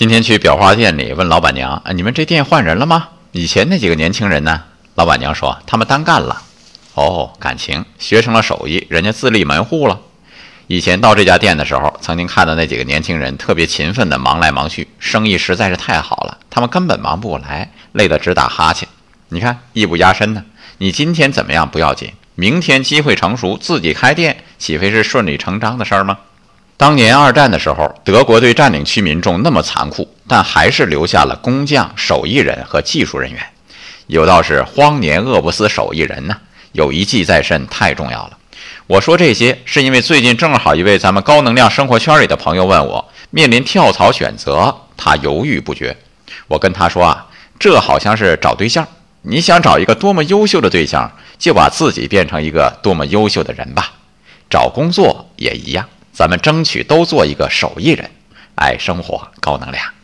今天去裱花店里问老板娘：“啊，你们这店换人了吗？以前那几个年轻人呢？”老板娘说：“他们单干了。”哦，感情学成了手艺，人家自立门户了。以前到这家店的时候，曾经看到那几个年轻人特别勤奋的忙来忙去，生意实在是太好了，他们根本忙不过来，累得直打哈欠。你看，艺不压身呢。你今天怎么样不要紧，明天机会成熟，自己开店，岂非是顺理成章的事儿吗？当年二战的时候，德国对占领区民众那么残酷，但还是留下了工匠、手艺人和技术人员。有道是“荒年饿不死手艺人”呢，有一技在身太重要了。我说这些，是因为最近正好一位咱们高能量生活圈里的朋友问我，面临跳槽选择，他犹豫不决。我跟他说啊，这好像是找对象，你想找一个多么优秀的对象，就把自己变成一个多么优秀的人吧。找工作也一样，咱们争取都做一个手艺人，爱生活，高能量。